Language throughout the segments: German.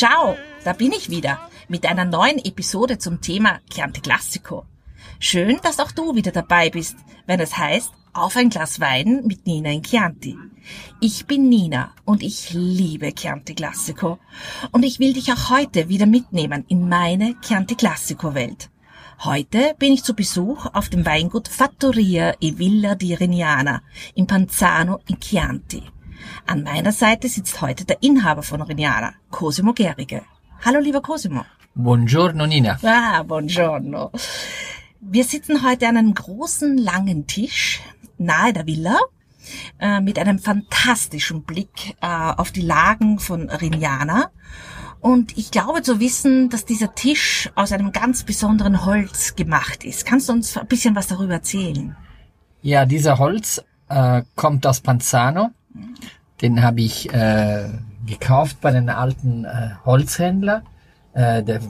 Ciao, da bin ich wieder mit einer neuen Episode zum Thema Chianti Classico. Schön, dass auch du wieder dabei bist, wenn es heißt Auf ein Glas Wein mit Nina in Chianti. Ich bin Nina und ich liebe Chianti Classico und ich will dich auch heute wieder mitnehmen in meine Chianti Classico Welt. Heute bin ich zu Besuch auf dem Weingut Fattoria e Villa di Rignana in Panzano in Chianti. An meiner Seite sitzt heute der Inhaber von Rignana, Cosimo Gerige. Hallo lieber Cosimo. Buongiorno Nina. Ah, buongiorno. Wir sitzen heute an einem großen, langen Tisch nahe der Villa äh, mit einem fantastischen Blick äh, auf die Lagen von Rignana. Und ich glaube zu wissen, dass dieser Tisch aus einem ganz besonderen Holz gemacht ist. Kannst du uns ein bisschen was darüber erzählen? Ja, dieser Holz äh, kommt aus Panzano. Den habe ich äh, gekauft bei einem alten äh, Holzhändler, äh, der,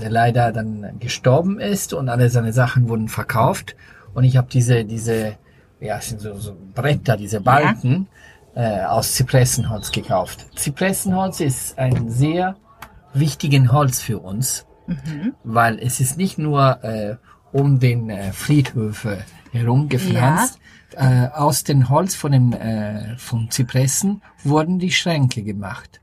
der leider dann gestorben ist und alle seine Sachen wurden verkauft. Und ich habe diese, diese, ja, sind so, so Bretter, diese Balken äh, aus Zypressenholz gekauft. Zypressenholz ist ein sehr wichtigen Holz für uns, weil es ist nicht nur äh, um den äh, Friedhöfe herum gepflanzt. Äh, aus dem Holz von den äh, von Zypressen wurden die Schränke gemacht.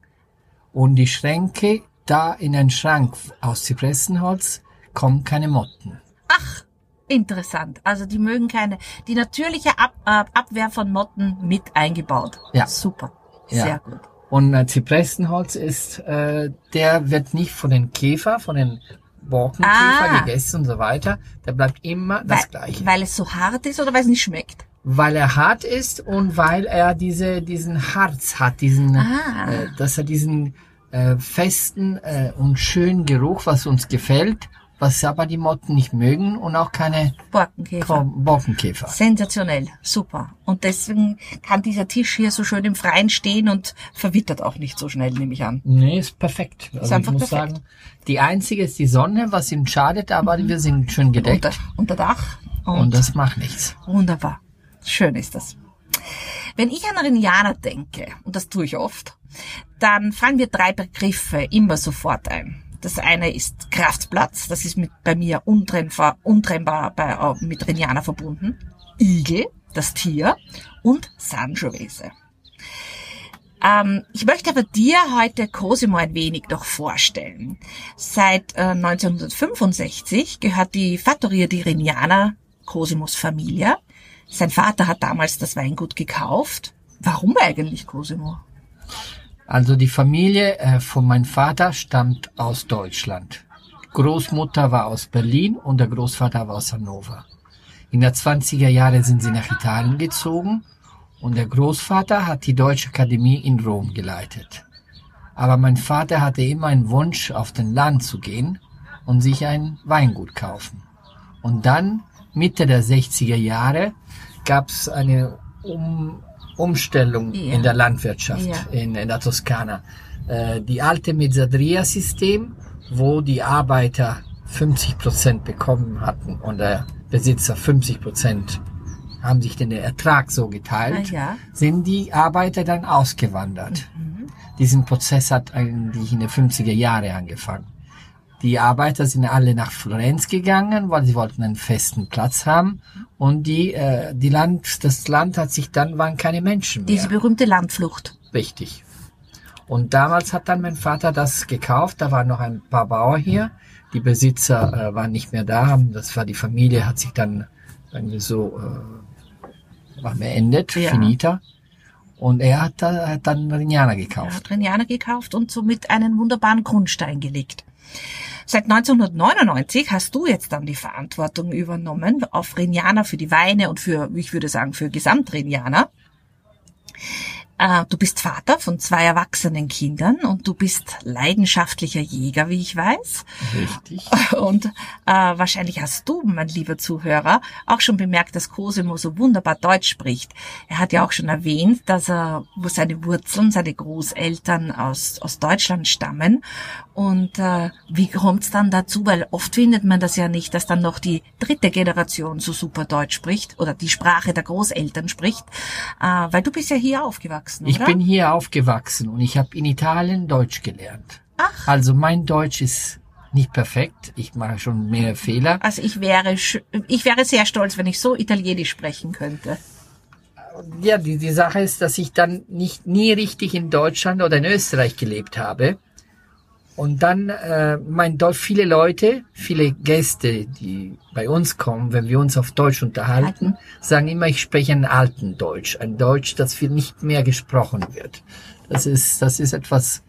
Und die Schränke, da in einen Schrank aus Zypressenholz kommen keine Motten. Ach, interessant. Also die mögen keine, die natürliche Ab, äh, Abwehr von Motten mit eingebaut. Ja. Super. Ja. Sehr gut. Und äh, Zypressenholz ist, äh, der wird nicht von den Käfer, von den Borkenkäfer Ah. gegessen und so weiter. Der bleibt immer das weil, Gleiche. weil es so hart ist oder weil es nicht schmeckt? Weil er hart ist und weil er diese diesen Harz hat, diesen, Ah. äh, dass er diesen äh, festen äh, und schönen Geruch, was uns gefällt, was aber die Motten nicht mögen und auch keine Borkenkäfer. Borkenkäfer. Sensationell, super. Und deswegen kann dieser Tisch hier so schön im Freien stehen und verwittert auch nicht so schnell, nehme ich an. Nee, ist perfekt. Also ich einfach muss perfekt. sagen, die einzige ist die Sonne, was ihm schadet, aber wir sind schön gedeckt Unter, unter Dach. Und, und das macht nichts. wunderbar. Schön ist das. Wenn ich an Rignana denke, und das tue ich oft, dann fallen mir drei Begriffe immer sofort ein. Das eine ist Kraftplatz, das ist mit, bei mir untrennbar, untrennbar bei, äh, mit Rignana verbunden. Igel, das Tier und Sangiovese. Ähm, ich möchte aber dir heute Cosimo ein wenig noch vorstellen. Seit äh, 1965 gehört die Fattoria di Rignana Cosimos Familie. Sein Vater hat damals das Weingut gekauft. Warum eigentlich Cosimo? Also die Familie äh, von meinem Vater stammt aus Deutschland. Großmutter war aus Berlin und der Großvater war aus Hannover. In der 20er Jahre sind sie nach Italien gezogen und der Großvater hat die Deutsche Akademie in Rom geleitet. Aber mein Vater hatte immer einen Wunsch, auf den Land zu gehen und sich ein Weingut kaufen. Und dann, Mitte der 60er Jahre, gab es eine um Umstellung Ja. in der Landwirtschaft Ja. in, in der Toskana. Äh, die alte Mezzadria-System, wo die Arbeiter 50 Prozent bekommen hatten und der Besitzer 50 Prozent haben sich den Ertrag so geteilt, Ah, ja. sind die Arbeiter dann ausgewandert. Diesen Prozess hat eigentlich in den 50er Jahre angefangen. Die Arbeiter sind alle nach Florenz gegangen, weil sie wollten einen festen Platz haben. Und die, äh, die Land, das Land hat sich dann, waren keine Menschen mehr. Diese berühmte Landflucht. Richtig. Und damals hat dann mein Vater das gekauft. Da waren noch ein paar Bauern hier. Die Besitzer äh, waren nicht mehr da. Das war die Familie, hat sich dann irgendwie so äh, war beendet, Ja. finita. Und er hat, da, hat dann Rignana Er gekauft. hat Rignana gekauft und somit einen wunderbaren Grundstein gelegt. Seit 1999 hast du jetzt dann die Verantwortung übernommen auf Rignana für die Weine und für, ich würde sagen, für Gesamt-Rignana. Äh, du bist Vater von zwei erwachsenen Kindern und du bist leidenschaftlicher Jäger, wie ich weiß. Richtig. Und äh, wahrscheinlich hast du, mein lieber Zuhörer, auch schon bemerkt, dass Cosimo so wunderbar Deutsch spricht. Er hat ja auch schon erwähnt, dass er, wo seine Wurzeln, seine Großeltern aus, aus Deutschland stammen. Und äh, wie kommt's dann dazu? Weil oft findet man das ja nicht, dass dann noch die dritte Generation so super Deutsch spricht oder die Sprache der Großeltern spricht. Äh, weil du bist ja hier aufgewachsen. Aufgewachsen, Ich oder? bin hier aufgewachsen und ich habe in Italien Deutsch gelernt. Ach. Also mein Deutsch ist nicht perfekt. Ich mache schon mehr Fehler. Also ich wäre, ich wäre sehr stolz, wenn ich so Italienisch sprechen könnte. Ja, die, die Sache ist, dass ich dann nicht nie richtig in Deutschland oder in Österreich gelebt habe. Und dann, äh, mein Deutsch, viele Leute, viele Gäste, die bei uns kommen, wenn wir uns auf Deutsch unterhalten, sagen immer, ich spreche einen alten Deutsch, ein Deutsch, das viel nicht mehr gesprochen wird. Das ist, das ist etwas,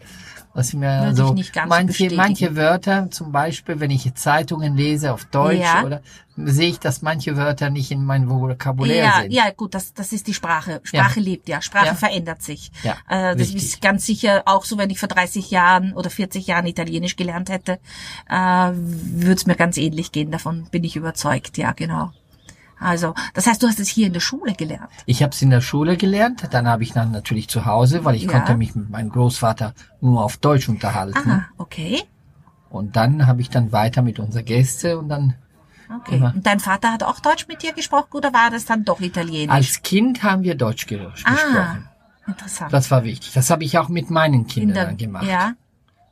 was mir Würde so manche, bestätigen. manche Wörter, zum Beispiel, wenn ich Zeitungen lese auf Deutsch Ja. oder sehe ich, dass manche Wörter nicht in mein Vokabular Ja, sind. ja, gut, das, das ist die Sprache. Sprache lebt ja, Sprache Ja. verändert sich. Ja, äh, das richtig. ist ganz sicher auch so, wenn ich vor 30 Jahren oder 40 Jahren Italienisch gelernt hätte, äh, würde es mir ganz ähnlich gehen. Davon bin ich überzeugt, ja, genau. Also, das heißt, du hast es hier in der Schule gelernt. Ich habe es in der Schule gelernt, dann habe ich dann natürlich zu Hause, weil ich Ja. konnte mich mit meinem Großvater nur auf Deutsch unterhalten. Ah, okay. Und dann habe ich dann weiter mit unseren Gästen und dann Okay. Immer. Und dein Vater hat auch Deutsch mit dir gesprochen oder war das dann doch Italienisch? als Kind haben wir Deutsch ge ah, gesprochen. interessant. Das war wichtig. Das habe ich auch mit meinen In Kindern der- dann gemacht. Ja,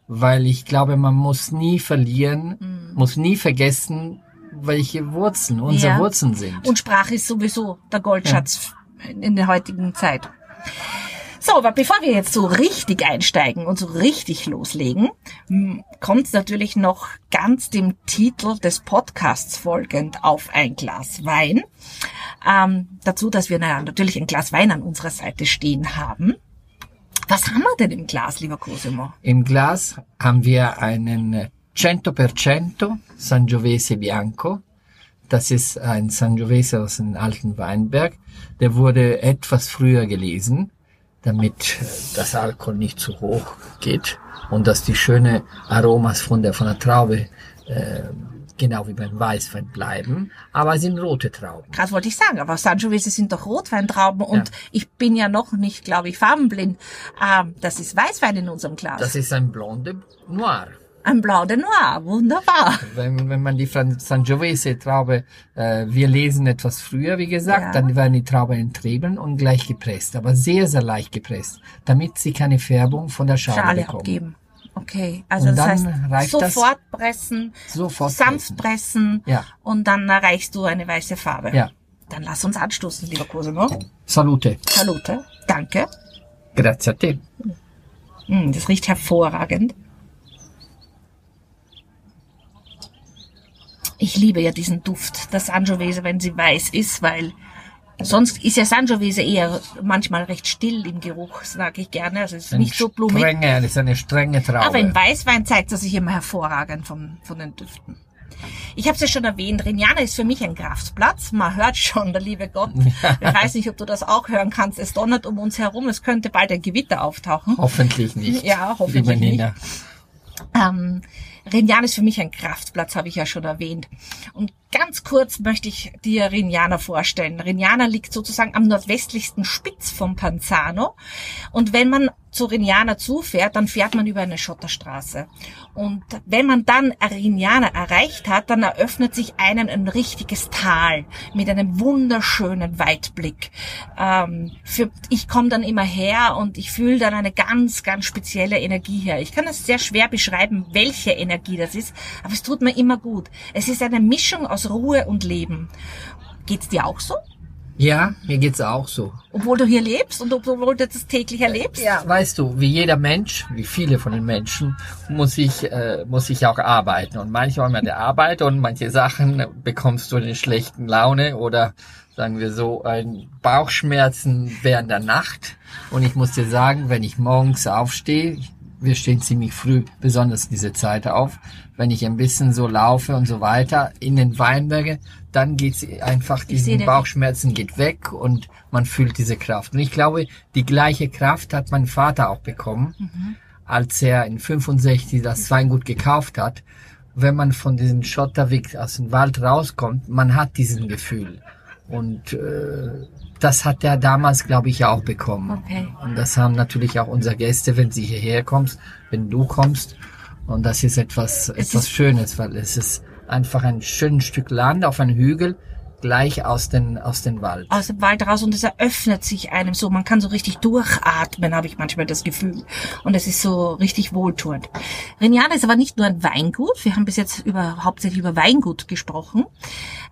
Weil ich glaube, man muss nie verlieren, Mhm. muss nie vergessen, welche Wurzeln unsere Ja. Wurzeln sind. Und Sprache ist sowieso der Goldschatz in der heutigen Zeit. So, aber bevor wir jetzt so richtig einsteigen und so richtig loslegen, kommt natürlich noch ganz dem Titel des Podcasts folgend auf ein Glas Wein. Ähm, dazu, dass wir na, natürlich ein Glas Wein an unserer Seite stehen haben. Was haben wir denn im Glas, lieber Cosimo? Im Glas haben wir einen 100% Sangiovese Bianco. Das ist ein Sangiovese aus einem alten Weinberg. Der wurde etwas früher gelesen, damit das Alkohol nicht zu hoch geht und dass die schöne Aromas von der, von der Traube äh, genau wie beim Weißwein bleiben. Aber es sind rote Trauben. Gerade wollte ich sagen, aber Sangiovese sind doch Rotweintrauben und ich bin ja noch nicht, glaube ich, farbenblind. Ähm, das ist Weißwein in unserem Glas. Das ist ein Blonde Noir. Ein Blau de Noir, wunderbar. Wenn, wenn man die Fran- Sangiovese Traube, äh, wir lesen etwas früher, wie gesagt, Ja. dann werden die Trauben entrieben und gleich gepresst, aber sehr, sehr leicht gepresst, damit sie keine Färbung von der Schale, Schale bekommen. abgeben. Okay, also Und das dann heißt, reicht das- sofort pressen, Sofort sanft pressen. pressen Ja. und dann erreichst du eine weiße Farbe. Ja. Dann lass uns anstoßen, lieber Cosimo. Salute. Salute. Danke. Grazie a te. Mm, das riecht hervorragend. Ich liebe ja diesen Duft der Sangiovese, wenn sie weiß ist, weil sonst ist ja Sangiovese eher manchmal recht still im Geruch, sage ich gerne. Also es ist Ein nicht so blumig. Strenge, das ist eine strenge Traube. Aber in Weißwein zeigt er sich immer hervorragend von, von den Düften. Ich habe es ja schon erwähnt, Rignana ist für mich ein Kraftplatz. Man hört schon, der liebe Gott. Ich weiß nicht, ob du das auch hören kannst. Es donnert um uns herum. Es könnte bald ein Gewitter auftauchen. Hoffentlich nicht. Ja, hoffentlich liebe Nina. Ähm, Rignana ist für mich ein Kraftplatz, habe ich ja schon erwähnt. Und ganz kurz möchte ich dir Rignana vorstellen. Rignana liegt sozusagen am nordwestlichsten Spitz vom Panzano. Und wenn man zu Rignana zufährt, dann fährt man über eine Schotterstraße. Und wenn man dann Rignana erreicht hat, dann eröffnet sich einen ein richtiges Tal mit einem wunderschönen Weitblick. Ähm, für, ich komme dann immer her und ich fühle dann eine ganz, ganz spezielle Energie her. Ich kann das sehr schwer beschreiben, welche Energie das ist, aber es tut mir immer gut. Es ist eine Mischung aus Ruhe und Leben. Geht's dir auch so? Ja, mir geht's auch so. Obwohl du hier lebst und obwohl du das täglich erlebst? Ja, weißt du, wie jeder Mensch, wie viele von den Menschen, muss ich, äh, muss ich auch arbeiten. Und manchmal mit der Arbeit und manche Sachen bekommst du eine schlechten Laune oder sagen wir so, ein Bauchschmerzen während der Nacht. Und ich muss dir sagen, wenn ich morgens aufstehe, wir stehen ziemlich früh, besonders diese Zeit auf, wenn ich ein bisschen so laufe und so weiter in den Weinberge, dann geht's einfach, den- Bauchschmerzen geht weg und man fühlt diese Kraft. Und ich glaube, die gleiche Kraft hat mein Vater auch bekommen, als er in 65 das Weingut gekauft hat. Wenn man von diesem Schotterweg aus dem Wald rauskommt, man hat diesen Gefühl. Und äh, das hat er damals, glaube ich, auch bekommen. Okay. Und das haben natürlich auch unsere Gäste, wenn sie hierher kommst, wenn du kommst. Und das ist etwas, etwas ist- Schönes, weil es ist einfach ein schönes Stück Land auf einem Hügel gleich aus den aus dem Wald. aus dem Wald raus und es eröffnet sich einem so. Man kann so richtig durchatmen, habe ich manchmal das Gefühl. Und es ist so richtig wohltuend. Rignana ist aber nicht nur ein Weingut. Wir haben bis jetzt über, hauptsächlich über Weingut gesprochen.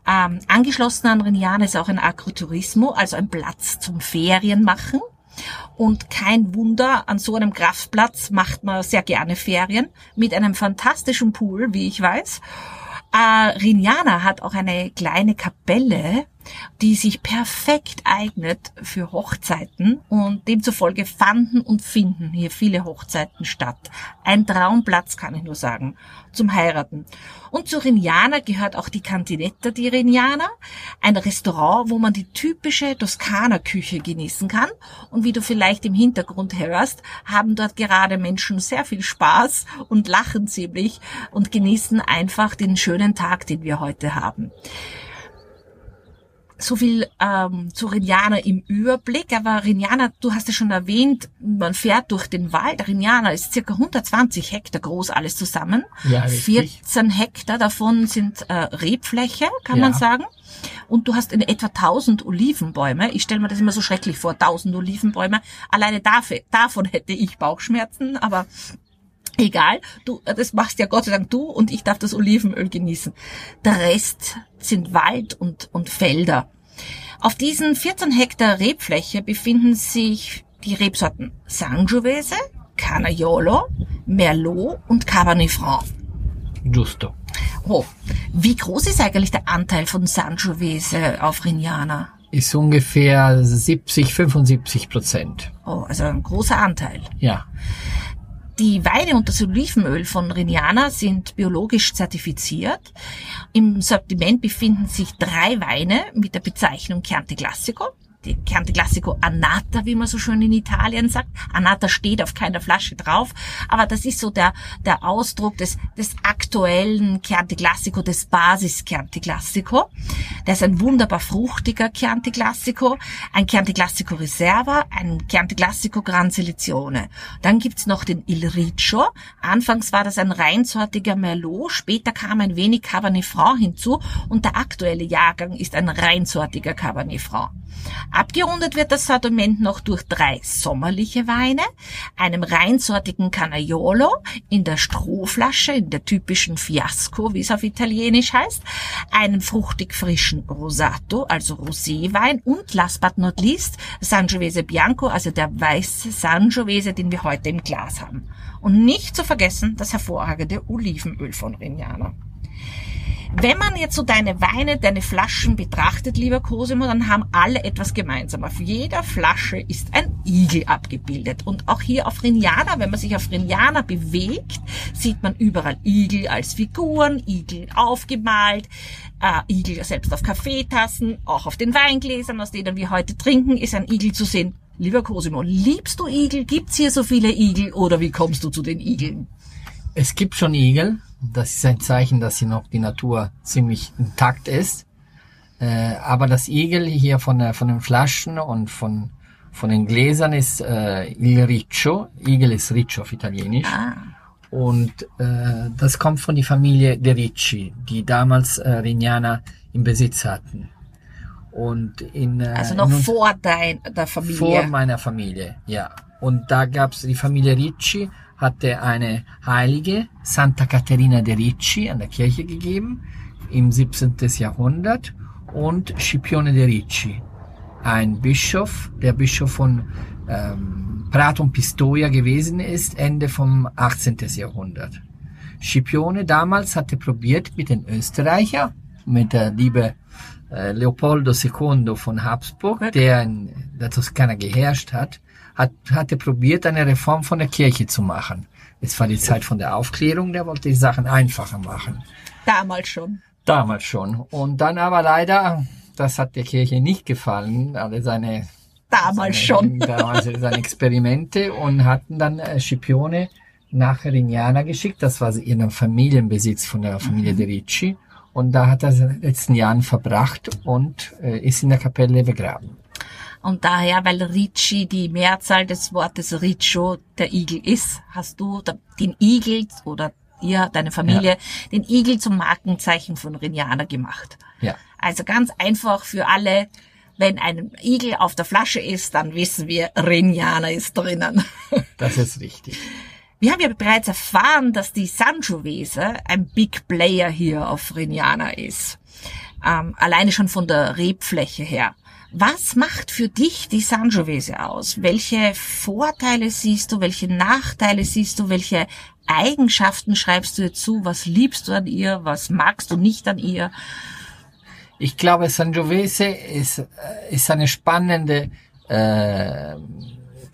Ähm, angeschlossen an Rignana ist auch ein Agriturismo, also ein Platz zum Ferienmachen. Und kein Wunder, an so einem Kraftplatz macht man sehr gerne Ferien mit einem fantastischen Pool, wie ich weiß. Rignana hat auch eine kleine Kapelle, die sich perfekt eignet für Hochzeiten und demzufolge fanden und finden hier viele Hochzeiten statt. Ein Traumplatz kann ich nur sagen, zum Heiraten. Und zu Rignana gehört auch die Cantinetta di Rignana, ein Restaurant, wo man die typische Toskana-Küche genießen kann. Und wie du vielleicht im Hintergrund hörst, haben dort gerade Menschen sehr viel Spaß und lachen ziemlich und genießen einfach den schönen Tag, den wir heute haben so viel ähm, zu Rignana im Überblick, aber Rignana, du hast es schon erwähnt, man fährt durch den Wald. Rignana ist circa 120 Hektar groß, alles zusammen. Ja, richtig. 14 Hektar davon sind äh, Rebfläche, kann Ja. man sagen. Und du hast in etwa 1000 Olivenbäume. Ich stelle mir das immer so schrecklich vor, 1000 Olivenbäume. Alleine dafür, davon hätte ich Bauchschmerzen, aber Egal, du, das machst ja Gott sei Dank du und ich darf das Olivenöl genießen. Der Rest sind Wald und, und Felder. Auf diesen 14 Hektar Rebfläche befinden sich die Rebsorten Sangiovese, Canaiolo, Merlot und Cabernet Franc. Giusto. Oh, wie groß ist eigentlich der Anteil von Sangiovese auf Rignana? Ist ungefähr 70, 75 Prozent. Oh, also ein großer Anteil. Ja. Die Weine und das Olivenöl von Rignana sind biologisch zertifiziert. Im Sortiment befinden sich drei Weine mit der Bezeichnung Chianti Classico. Die Chianti Classico Annata, wie man so schön in Italien sagt. Annata steht auf keiner Flasche drauf, aber das ist so der, der Ausdruck des, des aktuellen Chianti Classico, des Basis Chianti Classico. Der ist ein wunderbar fruchtiger Chianti Classico, ein Chianti Classico Reserva, ein Chianti Classico Gran Selezione. Dann gibt's noch den Il Riccio. Anfangs war das ein reinsortiger Merlot, später kam ein wenig Cabernet Franc hinzu und der aktuelle Jahrgang ist ein reinsortiger Cabernet Franc. Abgerundet wird das Sortiment noch durch drei sommerliche Weine, einem reinsortigen Canaiolo in der Strohflasche, in der typischen Fiasco, wie es auf Italienisch heißt, einem fruchtig frischen Rosato, also Roséwein und last but not least Sangiovese Bianco, also der weiße Sangiovese, den wir heute im Glas haben. Und nicht zu vergessen das hervorragende Olivenöl von Rignana. Wenn man jetzt so deine Weine, deine Flaschen betrachtet, lieber Cosimo, dann haben alle etwas gemeinsam. Auf jeder Flasche ist ein Igel abgebildet. Und auch hier auf Rignana, wenn man sich auf Rignana bewegt, sieht man überall Igel als Figuren, Igel aufgemalt, äh, Igel selbst auf Kaffeetassen, auch auf den Weingläsern, aus denen wir heute trinken, ist ein Igel zu sehen. Lieber Cosimo, liebst du Igel? Gibt's hier so viele Igel oder wie kommst du zu den Igeln? Es gibt schon Igel. Das ist ein Zeichen, dass hier noch die Natur ziemlich intakt ist. Äh, aber das Igel hier von, der, von den Flaschen und von, von den Gläsern ist äh, Il Riccio. Igel ist Riccio auf Italienisch. Ah, Und äh, das kommt von der Familie De Ricci, die damals äh, Rignana im Besitz hatten. Und in, äh, also noch in vor dein, der Familie. vor meiner Familie, ja. Und da gab's die Familie Ricci hatte eine Heilige, Santa Caterina de Ricci, an der Kirche gegeben, im 17. Jahrhundert, und Scipione de Ricci, ein Bischof, der Bischof von ähm, Prato und Pistoia gewesen ist, Ende vom 18. Jahrhundert. Scipione damals hatte probiert mit den Österreicher, mit der liebe äh, Leopoldo II von Habsburg, der in der Toskana geherrscht hat, hat, hatte probiert, eine Reform von der Kirche zu machen. Es war die Zeit von der Aufklärung, der wollte die Sachen einfacher machen. Damals schon. Damals schon. Und dann aber leider, das hat der Kirche nicht gefallen, alle seine Damals seine, schon. Damals seine Experimente und hatten dann äh, Scipione nach Rignana geschickt. Das war ihren Familienbesitz von der Familie Mhm. De Ricci. Und da hat er seine letzten Jahren verbracht und äh, ist in der Kapelle begraben. Und daher, weil Ricci die Mehrzahl des Wortes Riccio der Igel ist, hast du den Igel oder ihr, deine Familie, den Igel zum Markenzeichen von Rignana gemacht. Ja. Also ganz einfach für alle. Wenn ein Igel auf der Flasche ist, dann wissen wir, Rignana ist drinnen. Das ist richtig. Wir haben ja bereits erfahren, dass die Sangiovese ein Big Player hier auf Rignana ist. Ähm, alleine schon von der Rebfläche her. Was macht für dich die Sangiovese aus? Welche Vorteile siehst du? Welche Nachteile siehst du? Welche Eigenschaften schreibst du ihr zu? Was liebst du an ihr? Was magst du nicht an ihr? Ich glaube, Sangiovese ist, ist eine spannende äh,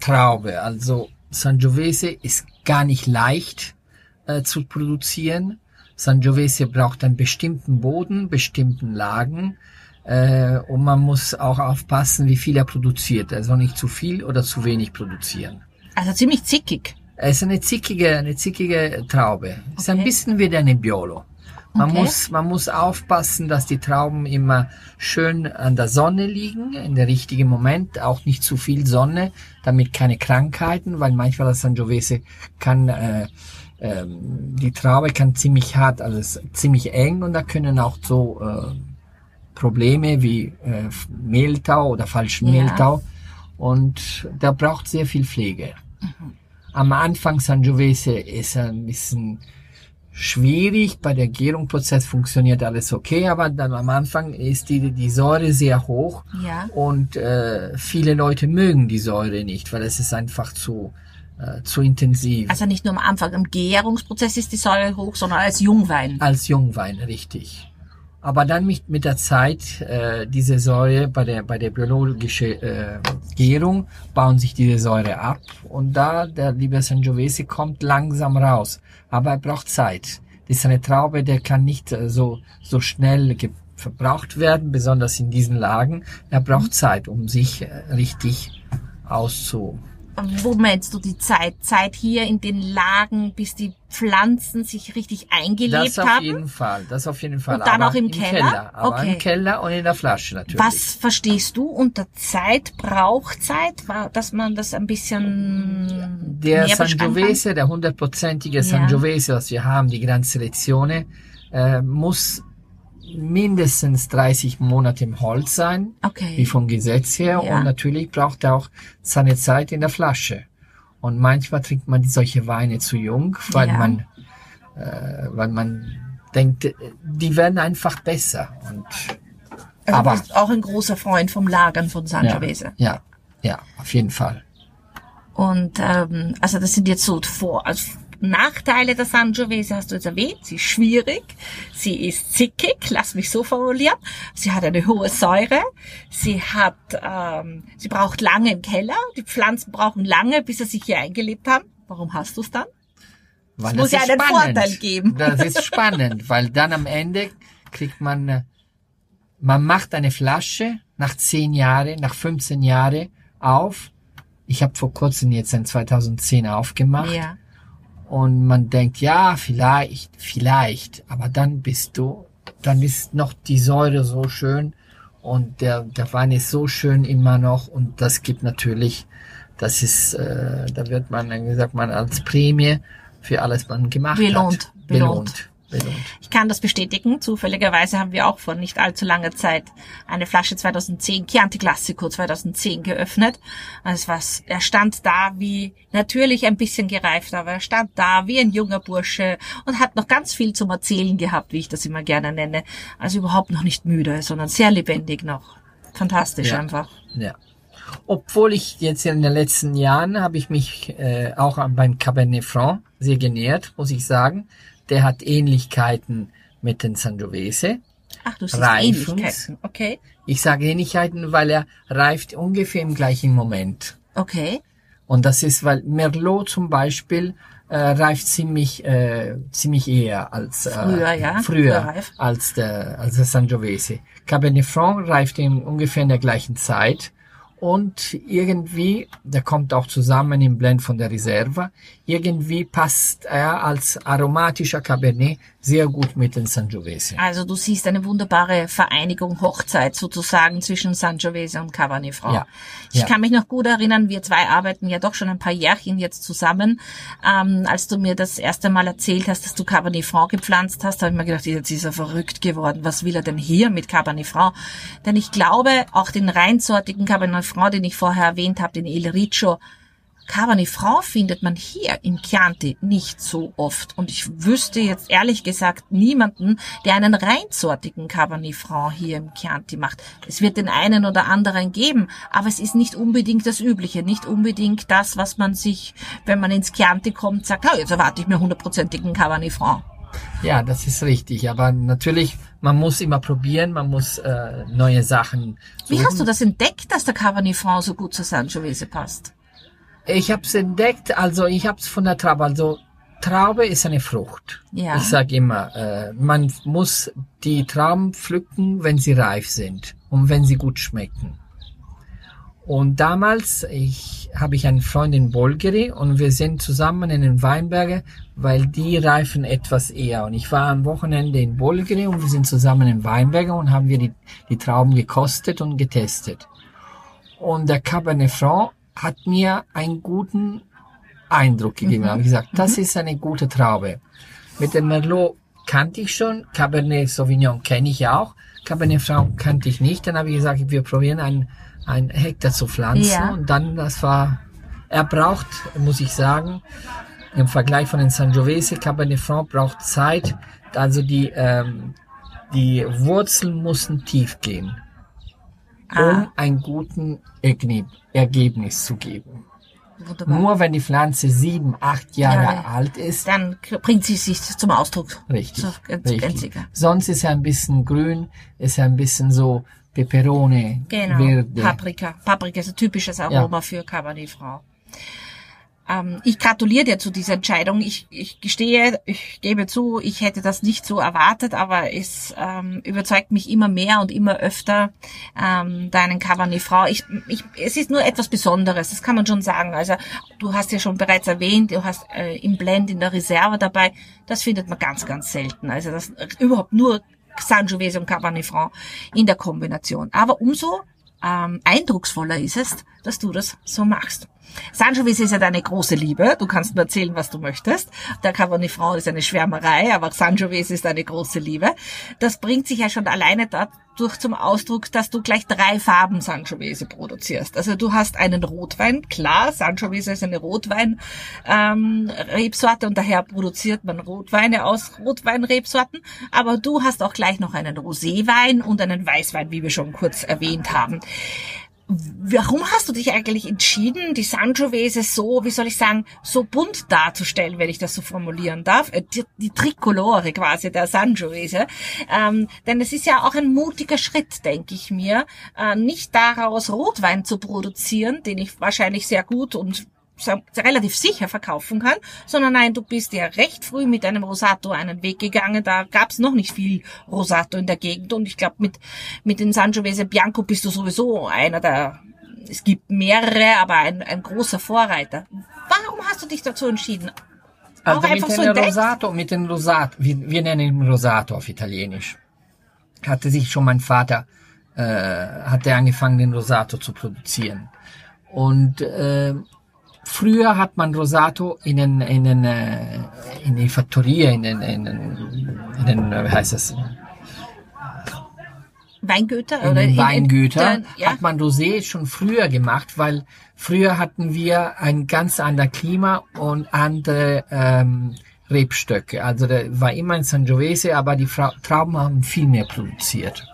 Traube. Also Sangiovese ist gar nicht leicht äh, zu produzieren. Sangiovese braucht einen bestimmten Boden, bestimmten Lagen. Äh, und man muss auch aufpassen, wie viel er produziert. Er soll nicht zu viel oder zu wenig produzieren. Also ziemlich zickig. Er ist eine zickige, eine zickige Traube. Ist ein bisschen wie der Nebbiolo. Man Okay. muss, man muss aufpassen, dass die Trauben immer schön an der Sonne liegen, in der richtigen Moment, auch nicht zu viel Sonne, damit keine Krankheiten, weil manchmal das Sangiovese kann, äh, ähm, die Traube kann ziemlich hart, also es ziemlich eng und da können auch so äh, Probleme wie äh, Mehltau oder falschen Ja. Mehltau und da braucht sehr viel Pflege. Am Anfang Sangiovese ist ein bisschen schwierig. Bei der Gärungsprozess funktioniert alles okay, aber dann am Anfang ist die, die Säure sehr hoch Ja. und äh, viele Leute mögen die Säure nicht, weil es ist einfach zu, äh, zu intensiv. Also nicht nur am Anfang im Gärungsprozess ist die Säure hoch, sondern als Jungwein. als Jungwein, richtig. Aber dann mit, mit der Zeit, äh, diese Säure bei der, bei der biologischen äh, Gärung, bauen sich diese Säure ab und da der liebe Sangiovese kommt langsam raus. Aber er braucht Zeit. Das ist eine Traube, der kann nicht äh, so, so schnell verbraucht werden, besonders in diesen Lagen. Er braucht Zeit, um sich äh, richtig auszu, Wo meinst du die Zeit? Zeit hier in den Lagen, bis die Pflanzen sich richtig eingelebt Das auf haben? jeden Fall, das auf jeden Fall. Und dann aber auch im Keller? aber Okay. im Keller und in der Flasche natürlich. Was verstehst du unter Zeit, Brauchzeit, dass man das ein bisschen Der? Sangiovese, der hundertprozentige Sangiovese, was wir haben, die Gran Selezione, äh, muss mindestens 30 Monate im Holz sein, Okay. wie vom Gesetz her. Ja. Und natürlich braucht er auch seine Zeit in der Flasche. Und manchmal trinkt man solche Weine zu jung, weil Ja. man, äh, weil man denkt, die werden einfach besser. Und Also aber- du bist auch ein großer Freund vom Lagern von Sangiovese. ja, ja, auf jeden Fall. Und ähm, also das sind jetzt so vor also Nachteile der Sangiovese hast du jetzt erwähnt. Sie ist schwierig, sie ist zickig, lass mich so formulieren. Sie hat eine hohe Säure, sie hat, ähm, sie braucht lange im Keller. Die Pflanzen brauchen lange, bis sie sich hier eingelebt haben. Warum hast du es dann? Weil muss das ja ist einen Vorteil geben. Das ist spannend, weil dann am Ende kriegt man, äh, man macht eine Flasche nach 10 Jahren, nach 15 Jahren auf. Ich habe vor kurzem jetzt in 2010 aufgemacht Ja. Und man denkt, ja, vielleicht, vielleicht, aber dann bist du, dann ist noch die Säure so schön und der, der Wein ist so schön immer noch und das gibt natürlich, das ist, äh, da wird man, wie sagt man, als Prämie für alles, was man gemacht Belohnt, hat. belohnt. Belohnt. Ich kann das bestätigen. Zufälligerweise haben wir auch vor nicht allzu langer Zeit eine Flasche 2010, Chianti Classico 2010 geöffnet. Und es war, er stand da wie, natürlich ein bisschen gereift, aber er stand da wie ein junger Bursche und hat noch ganz viel zum Erzählen gehabt, wie ich das immer gerne nenne. Also überhaupt noch nicht müde, sondern sehr lebendig noch. Fantastisch Ja. einfach. Ja. Obwohl ich jetzt in den letzten Jahren habe ich mich äh, auch beim Cabernet Franc sehr genährt, muss ich sagen. Der hat Ähnlichkeiten mit den Sangiovese. Ach, du siehst Reifens. Ähnlichkeiten. Okay. Ich sage Ähnlichkeiten, weil er reift ungefähr im gleichen Moment. Okay. Und das ist, weil Merlot zum Beispiel äh, reift ziemlich äh, ziemlich eher als äh, Früher, ja. Früher als der als der Sangiovese. Cabernet Franc reift in ungefähr in der gleichen Zeit und irgendwie, der kommt auch zusammen im Blend von der Reserva, irgendwie passt er als aromatischer Cabernet sehr gut mit den Sangiovese. Also du siehst eine wunderbare Vereinigung, Hochzeit sozusagen zwischen Sangiovese und Cabernet Franc. Ja. Ich Ja. kann mich noch gut erinnern, wir zwei arbeiten ja doch schon ein paar Jährchen jetzt zusammen. Ähm, als du mir das erste Mal erzählt hast, dass du Cabernet Franc gepflanzt hast, habe ich mir gedacht, jetzt ist er verrückt geworden. Was will er denn hier mit Cabernet Franc? Denn ich glaube, auch den reinsortigen Cabernet Franc, den ich vorher erwähnt habe, den El Riccio, Cabernet Franc findet man hier im Chianti nicht so oft. Und ich wüsste jetzt ehrlich gesagt niemanden, der einen reinsortigen Cabernet Franc hier im Chianti macht. Es wird den einen oder anderen geben, aber es ist nicht unbedingt das Übliche, nicht unbedingt das, was man sich, wenn man ins Chianti kommt, sagt, oh, jetzt erwarte ich mir hundertprozentigen Cabernet Franc. Ja, das ist richtig. Aber natürlich, man muss immer probieren, man muss äh, neue Sachen Wie suchen. hast du das entdeckt, dass der Cabernet Franc so gut zur Sangiovese passt? Ich habe es entdeckt, also ich habe es von der Traube. Also Traube ist eine Frucht. Ja. Ich sage immer, äh, man muss die Trauben pflücken, wenn sie reif sind und wenn sie gut schmecken. Und damals ich, habe ich einen Freund in Bolgeri und wir sind zusammen in den Weinbergen, weil die reifen etwas eher. Und ich war am Wochenende in Bolgeri und wir sind zusammen in Weinbergen und haben wir die, die Trauben gekostet und getestet. Und der Cabernet Franc hat mir einen guten Eindruck gegeben. Ich habe gesagt, das ist eine gute Traube. Mit dem Merlot kannte ich schon, Cabernet Sauvignon kenne ich auch, Cabernet Franc kannte ich nicht. Dann habe ich gesagt, wir probieren ein, ein Hektar zu pflanzen Ja. und dann, das war, er braucht, muss ich sagen, im Vergleich von den Sangiovese, Cabernet Franc braucht Zeit, also die, ähm, die Wurzeln mussten tief gehen, um Ah, einen guten Ergeb Ergebnis zu geben. wunderbar. Nur wenn die Pflanze sieben, acht Jahre Ja, ja. alt ist, Dann bringt sie sich zum Ausdruck. richtig, So, ganz, richtig. ganz. Sonst ist er ein bisschen grün, ist er ein bisschen so Peperone, Genau, Verde. Paprika. Paprika ist ein typisches Aroma für Cabernet Franc. Ähm, ich gratuliere dir zu dieser Entscheidung. Ich, ich gestehe, ich gebe zu, ich hätte das nicht so erwartet, aber es ähm, überzeugt mich immer mehr und immer öfter ähm, deinen Franc. Ich, ich, es ist nur etwas Besonderes, das kann man schon sagen. Also du hast ja schon bereits erwähnt, du hast äh, im Blend in der Reserve dabei. Das findet man ganz, ganz selten. Also das überhaupt nur Sangiovese und Cabernet Franc in der Kombination. Aber umso ähm, eindrucksvoller ist es, dass du das so machst. Sangiovese ist ja deine große Liebe. Du kannst mir erzählen, was du möchtest. Der Franc ist eine Schwärmerei, aber Sangiovese ist deine große Liebe. Das bringt sich ja schon alleine dadurch zum Ausdruck, dass du gleich drei Farben Sangiovese produzierst. Also du hast einen Rotwein, klar, Sangiovese ist eine Rotwein ähm, und daher produziert man Rotweine aus Rotweinrebsorten, aber du hast auch gleich noch einen Roséwein und einen Weißwein, wie wir schon kurz erwähnt haben. Warum hast du dich eigentlich entschieden, die Sangiovese so, wie soll ich sagen, so bunt darzustellen, wenn ich das so formulieren darf? Äh, Die, die Tricolore quasi der Sangiovese. Ähm, denn es ist ja auch ein mutiger Schritt, denke ich mir, äh, nicht daraus Rotwein zu produzieren, den ich wahrscheinlich sehr gut und relativ sicher verkaufen kann, sondern nein, du bist ja recht früh mit einem Rosato einen Weg gegangen. Da gab's noch nicht viel Rosato in der Gegend und ich glaube, mit, mit den Sangiovese Bianco bist du sowieso einer der, es gibt mehrere, aber ein, ein großer Vorreiter. Warum hast du dich dazu entschieden? Also mit einfach so? Rosato, mit dem Rosato, wir, wir nennen ihn Rosato auf Italienisch. Hatte sich schon mein Vater, äh, hatte angefangen, den Rosato zu produzieren. Und äh, früher hat man Rosato in den, in den, äh, in die Fattorie, in den, in den, in den, äh, wie heißt das, Weingüter? in oder den Weingüter in, ja? hat man Rosé schon früher gemacht, weil früher hatten wir ein ganz anderes Klima und andere ähm, Rebstöcke. Also da war immer ein Sangiovese, aber die Fra Trauben haben viel mehr produziert.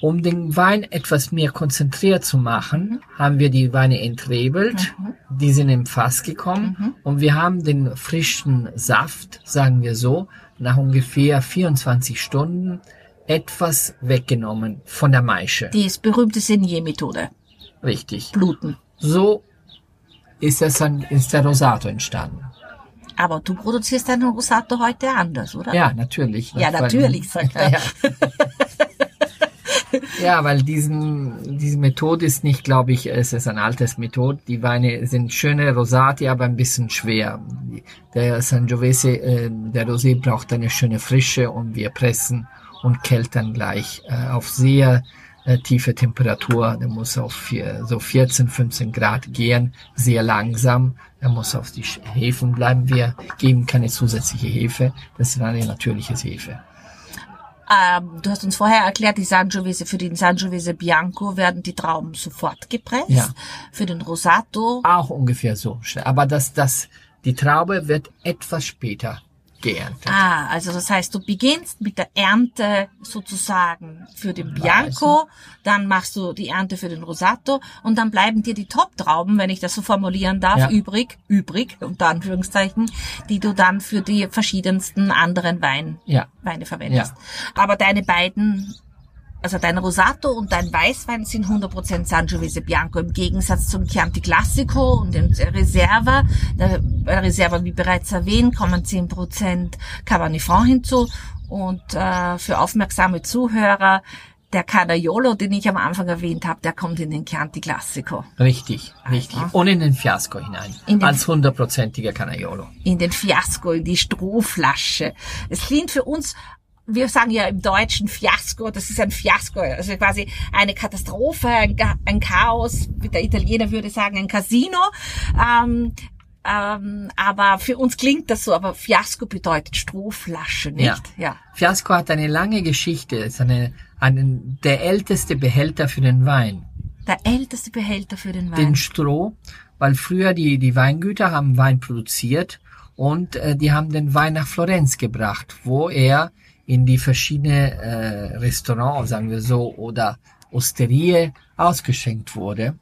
Um den Wein etwas mehr konzentriert zu machen, haben wir die Weine entrebelt. Die sind im Fass gekommen und wir haben den frischen Saft, sagen wir so, nach ungefähr 24 Stunden etwas weggenommen von der Maische. Die berühmte Senier-Methode. Richtig. Bluten. So ist, das dann, ist der Rosato entstanden. Aber du produzierst deinen Rosato heute anders, oder? Ja, natürlich. Ja, natürlich, sagt er. Ja, ja. Weil diesen, diese Methode ist nicht, glaube ich, es ist ein altes Methode. Die Weine sind schöne Rosati, aber ein bisschen schwer. Der Sangiovese, äh, der Rosé braucht eine schöne Frische und wir pressen und keltern gleich äh, auf sehr äh, tiefe Temperatur. Der muss auf vier, so 14, 15 Grad gehen, sehr langsam. Er muss auf die Hefen bleiben. Wir geben keine zusätzliche Hefe. Das ist eine natürliche Hefe. Ähm, du hast uns vorher erklärt, die Sangiovese, für den Sangiovese Bianco werden die Trauben sofort gepresst. Ja. Für den Rosato Auch ungefähr so. Aber das, das, die Traube wird etwas später geerntet. Ah, also das heißt, du beginnst mit der Ernte sozusagen für den Bianco, dann machst du die Ernte für den Rosato und dann bleiben dir die Top-Trauben, wenn ich das so formulieren darf, Ja. übrig, übrig, unter Anführungszeichen, die du dann für die verschiedensten anderen Wein, Ja. Weine verwendest. Aber deine beiden also dein Rosato und dein Weißwein sind 100% Sangiovese Bianco im Gegensatz zum Chianti Classico und dem Reserva. Bei Reserva, wie bereits erwähnt, kommen 10% Cabernet Franc hinzu. Und äh, für aufmerksame Zuhörer, der Canaiolo, den ich am Anfang erwähnt habe, der kommt in den Chianti Classico. Richtig, richtig. Und in den Fiasco hinein. In den- als hundertprozentiger Canaiolo. in den Fiasco, in die Strohflasche. Es klingt für uns, wir sagen ja im Deutschen Fiasco, das ist ein Fiasco, also quasi eine Katastrophe, ein Chaos, wie der Italiener würde sagen, ein Casino. Ähm, ähm, aber für uns klingt das so, aber Fiasco bedeutet Strohflasche, nicht? Ja. Fiasco hat eine lange Geschichte. Es ist eine, einen, der älteste Behälter für den Wein. Der älteste Behälter für den Wein. Den Stroh, weil früher die, die Weingüter haben Wein produziert und äh, die haben den Wein nach Florenz gebracht, wo er in die verschiedenen äh, Restaurants, sagen wir so, oder Osterie ausgeschenkt wurde.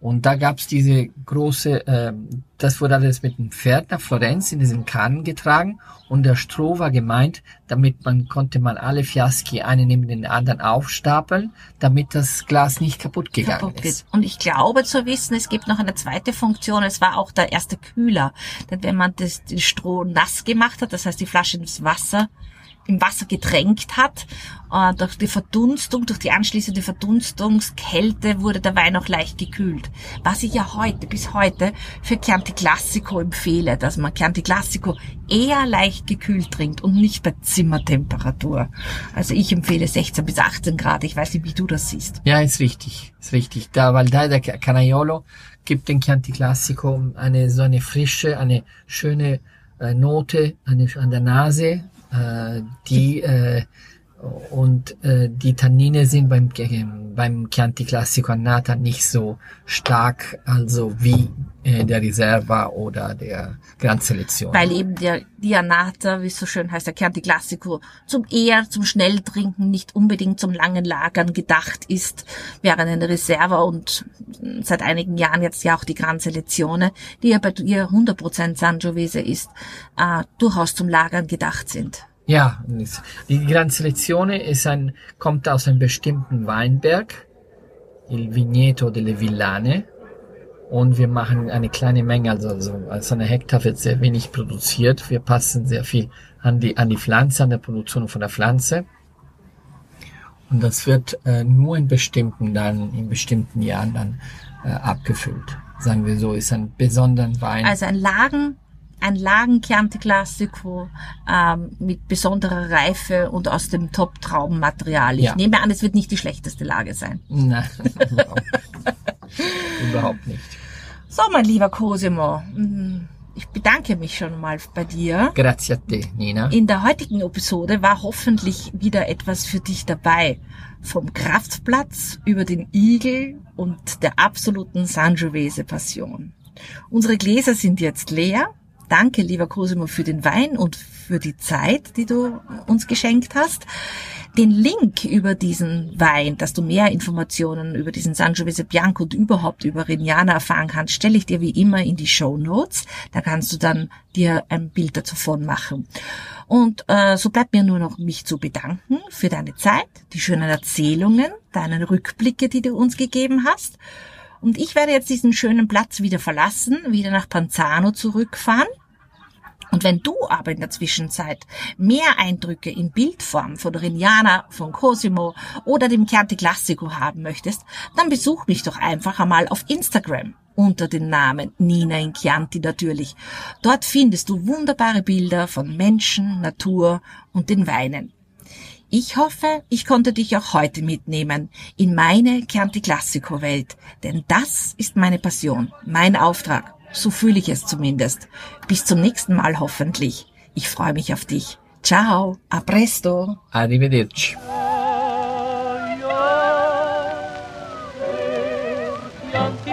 Und da gab's diese große, ähm, das wurde alles mit dem Pferd nach Florenz in diesen Kannen getragen und der Stroh war gemeint, damit man konnte man alle Fiaschi eine neben den anderen aufstapeln, damit das Glas nicht kaputt gegangen kaputt ist. Und ich glaube zu wissen, es gibt noch eine zweite Funktion. Es war auch der erste Kühler. Denn wenn man das, den Stroh nass gemacht hat, das heißt die Flasche ins Wasser, im Wasser getränkt hat, äh, durch die Verdunstung, durch die anschließende Verdunstungskälte wurde der Wein auch leicht gekühlt. Was ich ja heute, bis heute, für Chianti Classico empfehle, dass man Chianti Classico eher leicht gekühlt trinkt und nicht bei Zimmertemperatur. Also ich empfehle 16 bis 18 Grad. Ich weiß nicht, wie du das siehst. Ja, ist richtig, ist richtig. Da, weil da der Canaiolo gibt den Chianti Classico eine so eine frische, eine schöne äh, Note an der Nase, die äh, und äh, die Tannine sind beim beim Chianti Classico Annata nicht so stark, also wie äh, der Reserva oder der Gran Selezione. weil eben der Dianata, wie es so schön heißt, der Chianti Classico, zum eher zum Schnelltrinken, nicht unbedingt zum langen Lagern gedacht ist, während eine Reserva und seit einigen Jahren jetzt ja auch die Gran Selezione, die ja bei ihr 100% Sangiovese ist, äh, durchaus zum Lagern gedacht sind. Ja, die Gran Selezione ist ein, kommt aus einem bestimmten Weinberg, il Vigneto delle Villane. Und wir machen eine kleine Menge, also so, also eine Hektar wird sehr wenig produziert. Wir passen sehr viel an die, an die Pflanze, an der Produktion von der Pflanze. Und das wird äh, nur in bestimmten dann, in bestimmten Jahren dann äh, abgefüllt. Sagen wir so, ist ein besonderen Wein. Also ein Lagen, ein Lagen Chianti Classico ähm, mit besonderer Reife und aus dem Top-Traubenmaterial. Ich Ja. nehme an, es wird nicht die schlechteste Lage sein. Nein, überhaupt nicht. So, mein lieber Cosimo, mm, ich bedanke mich schon mal bei dir. Grazie a te, Nina. In der heutigen Episode war hoffentlich wieder etwas für dich dabei. Vom Kraftplatz über den Igel und der absoluten Sangiovese Passion. Unsere Gläser sind jetzt leer. Danke, lieber Cosimo, für den Wein und für die Zeit, die du uns geschenkt hast. Den Link über diesen Wein, dass du mehr Informationen über diesen Sangiovese Bianco und überhaupt über Rignana erfahren kannst, stelle ich dir wie immer in die Show Notes. Da kannst du dann dir ein Bild davon machen. Und äh, so bleibt mir nur noch mich zu bedanken für deine Zeit, die schönen Erzählungen, deine Rückblicke, die du uns gegeben hast. Und ich werde jetzt diesen schönen Platz wieder verlassen, wieder nach Panzano zurückfahren Und wenn du aber in der Zwischenzeit mehr Eindrücke in Bildform von Riniana, von Cosimo oder dem Chianti Classico haben möchtest, dann besuch mich doch einfach einmal auf Instagram unter dem Namen Nina in Chianti natürlich. Dort findest du wunderbare Bilder von Menschen, Natur und den Weinen. Ich hoffe, ich konnte dich auch heute mitnehmen in meine Chianti Classico Welt, denn das ist meine Passion, mein Auftrag. So fühle ich es zumindest. Bis zum nächsten Mal hoffentlich. Ich freue mich auf dich. Ciao, a presto. Arrivederci. Young.